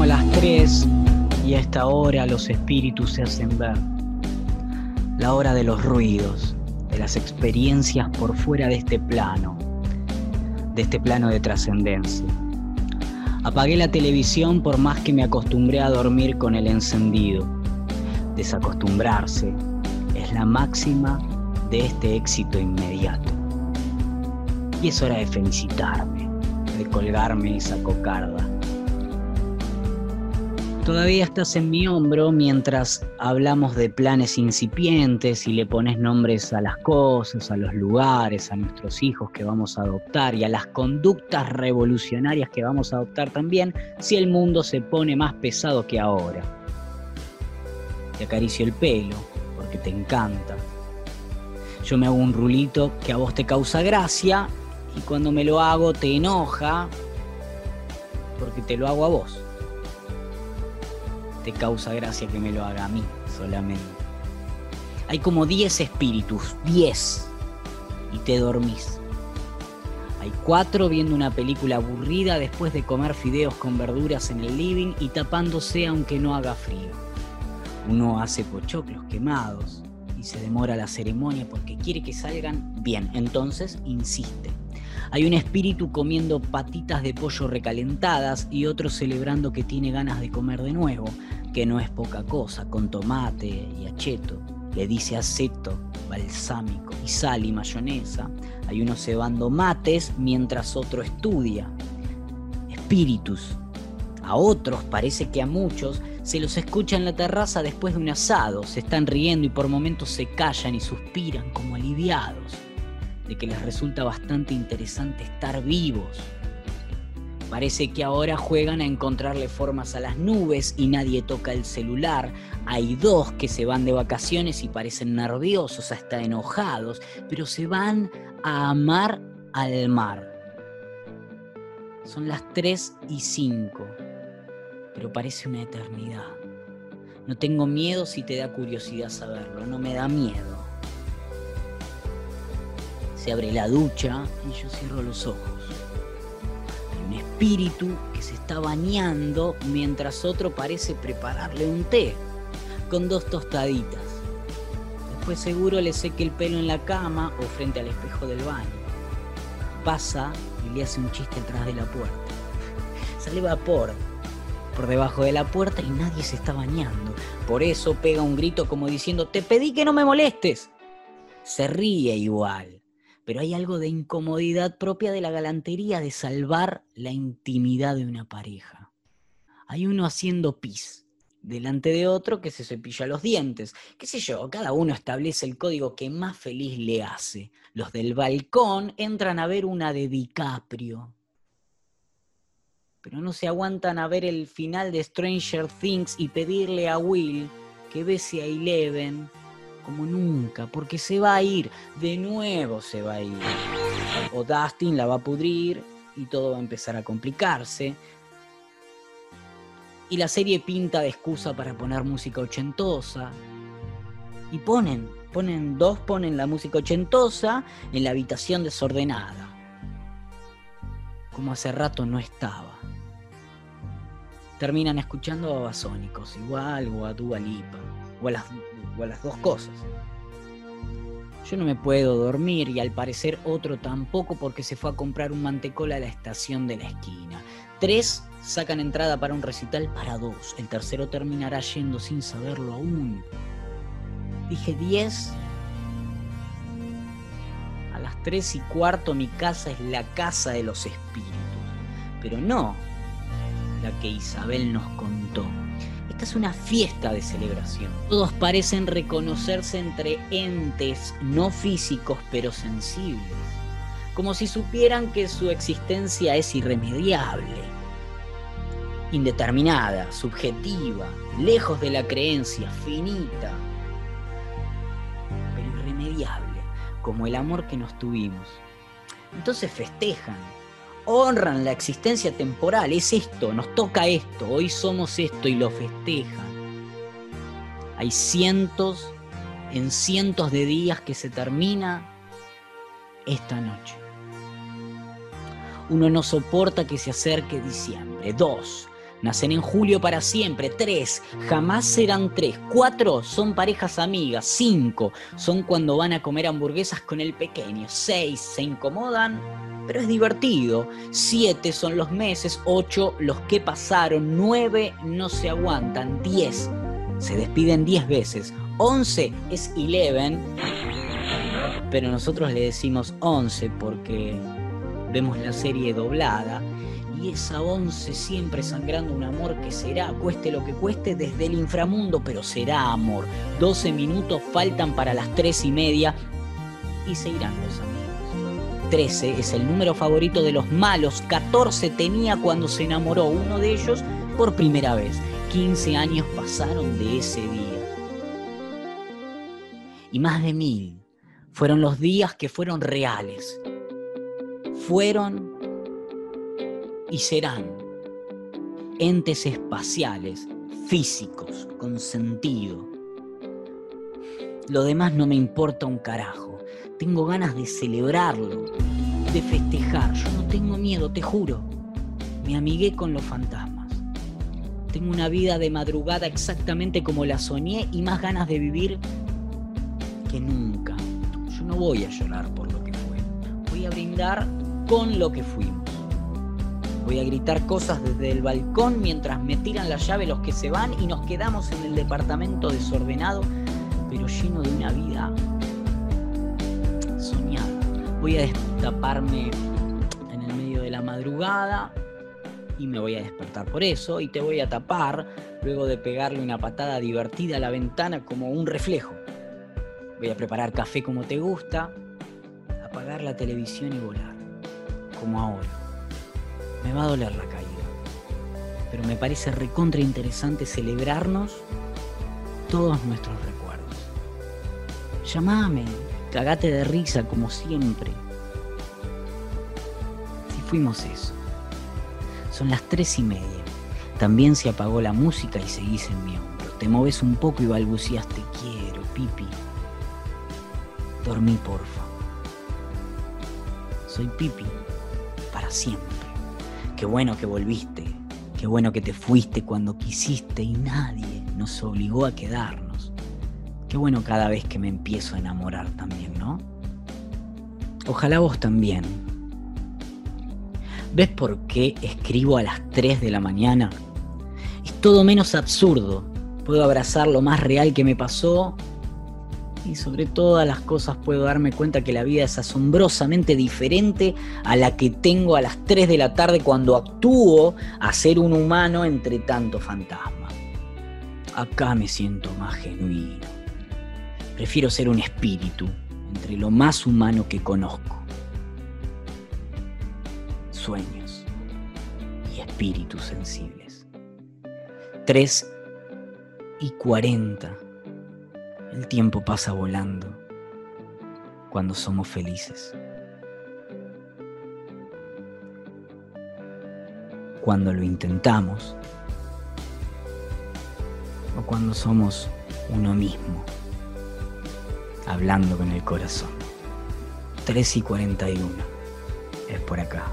Como las tres y a esta hora los espíritus se hacen ver. La hora de los ruidos, de las experiencias por fuera de este plano, de este plano de trascendencia. Apagué la televisión por más que me acostumbré a dormir con el encendido. Desacostumbrarse es la máxima de este éxito inmediato. Y es hora de felicitarme, de colgarme esa cocarda Todavía estás en mi hombro mientras hablamos de planes incipientes y le pones nombres a las cosas, a los lugares, a nuestros hijos que vamos a adoptar y a las conductas revolucionarias que vamos a adoptar también si el mundo se pone más pesado que ahora. Te acaricio el pelo porque te encanta. Yo me hago un rulito que a vos te causa gracia y cuando me lo hago te enoja porque te lo hago a vos te causa gracia que me lo haga a mí solamente. Hay como 10 espíritus, 10, y te dormís. Hay cuatro viendo una película aburrida después de comer fideos con verduras en el living y tapándose aunque no haga frío. Uno hace pochoclos quemados y se demora la ceremonia porque quiere que salgan bien, entonces insiste. Hay un espíritu comiendo patitas de pollo recalentadas y otro celebrando que tiene ganas de comer de nuevo, que no es poca cosa, con tomate y acheto. Le dice aceto, balsámico y sal y mayonesa. Hay uno cebando mates mientras otro estudia. Espíritus. A otros, parece que a muchos, se los escucha en la terraza después de un asado. Se están riendo y por momentos se callan y suspiran como aliviados de que les resulta bastante interesante estar vivos. Parece que ahora juegan a encontrarle formas a las nubes y nadie toca el celular. Hay dos que se van de vacaciones y parecen nerviosos, hasta enojados, pero se van a amar al mar. Son las 3 y 5, pero parece una eternidad. No tengo miedo si te da curiosidad saberlo, no me da miedo se abre la ducha y yo cierro los ojos. Hay un espíritu que se está bañando mientras otro parece prepararle un té con dos tostaditas. Después seguro le seque el pelo en la cama o frente al espejo del baño. Pasa y le hace un chiste atrás de la puerta. Sale vapor por debajo de la puerta y nadie se está bañando. Por eso pega un grito como diciendo, te pedí que no me molestes. Se ríe igual pero hay algo de incomodidad propia de la galantería de salvar la intimidad de una pareja. Hay uno haciendo pis delante de otro que se cepilla los dientes. Qué sé yo, cada uno establece el código que más feliz le hace. Los del balcón entran a ver una de DiCaprio. Pero no se aguantan a ver el final de Stranger Things y pedirle a Will que bese a Eleven como nunca, porque se va a ir, de nuevo se va a ir. O Dustin la va a pudrir y todo va a empezar a complicarse. Y la serie pinta de excusa para poner música ochentosa. Y ponen, ponen dos, ponen la música ochentosa en la habitación desordenada. Como hace rato no estaba. Terminan escuchando a Basónicos, igual, o a Dua o a las o a las dos cosas. Yo no me puedo dormir y al parecer otro tampoco porque se fue a comprar un mantecol a la estación de la esquina. Tres sacan entrada para un recital para dos. El tercero terminará yendo sin saberlo aún. Dije diez. A las tres y cuarto mi casa es la casa de los espíritus. Pero no la que Isabel nos contó es una fiesta de celebración. Todos parecen reconocerse entre entes no físicos pero sensibles, como si supieran que su existencia es irremediable, indeterminada, subjetiva, lejos de la creencia, finita, pero irremediable, como el amor que nos tuvimos. Entonces festejan, honran la existencia temporal, es esto, nos toca esto, hoy somos esto y lo festejan. Hay cientos, en cientos de días que se termina esta noche. Uno no soporta que se acerque diciembre. Dos, Nacen en julio para siempre. Tres, jamás serán tres. Cuatro, son parejas amigas. Cinco, son cuando van a comer hamburguesas con el pequeño. Seis, se incomodan, pero es divertido. Siete son los meses. Ocho, los que pasaron. Nueve, no se aguantan. Diez, se despiden diez veces. Once es eleven, pero nosotros le decimos once porque vemos la serie doblada y esa once siempre sangrando un amor que será, cueste lo que cueste, desde el inframundo, pero será amor. 12 minutos faltan para las tres y media y se irán los amigos. 13 es el número favorito de los malos, 14 tenía cuando se enamoró uno de ellos por primera vez. 15 años pasaron de ese día. Y más de mil fueron los días que fueron reales. Fueron y serán entes espaciales, físicos, con sentido. Lo demás no me importa un carajo. Tengo ganas de celebrarlo, de festejar. Yo no tengo miedo, te juro. Me amigué con los fantasmas. Tengo una vida de madrugada exactamente como la soñé y más ganas de vivir que nunca. Yo no voy a llorar por lo que fue. Voy a brindar con lo que fuimos. Voy a gritar cosas desde el balcón mientras me tiran la llave los que se van y nos quedamos en el departamento desordenado, pero lleno de una vida soñada. Voy a destaparme en el medio de la madrugada y me voy a despertar por eso y te voy a tapar luego de pegarle una patada divertida a la ventana como un reflejo. Voy a preparar café como te gusta, apagar la televisión y volar, como ahora. Me va a doler la caída. Pero me parece recontra interesante celebrarnos todos nuestros recuerdos. Llamame, cagate de risa como siempre. Si fuimos eso. Son las tres y media. También se apagó la música y seguís en mi hombro. Te moves un poco y balbuceas te quiero, pipi. Dormí, porfa. Soy pipi siempre. Qué bueno que volviste, qué bueno que te fuiste cuando quisiste y nadie nos obligó a quedarnos. Qué bueno cada vez que me empiezo a enamorar también, ¿no? Ojalá vos también. ¿Ves por qué escribo a las 3 de la mañana? Es todo menos absurdo. Puedo abrazar lo más real que me pasó y sobre todas las cosas puedo darme cuenta que la vida es asombrosamente diferente a la que tengo a las 3 de la tarde cuando actúo a ser un humano entre tanto fantasma. Acá me siento más genuino. Prefiero ser un espíritu entre lo más humano que conozco. Sueños y espíritus sensibles. 3 y 40 el tiempo pasa volando cuando somos felices. Cuando lo intentamos o cuando somos uno mismo, hablando con el corazón. 3 y 41 es por acá.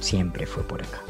Siempre fue por acá.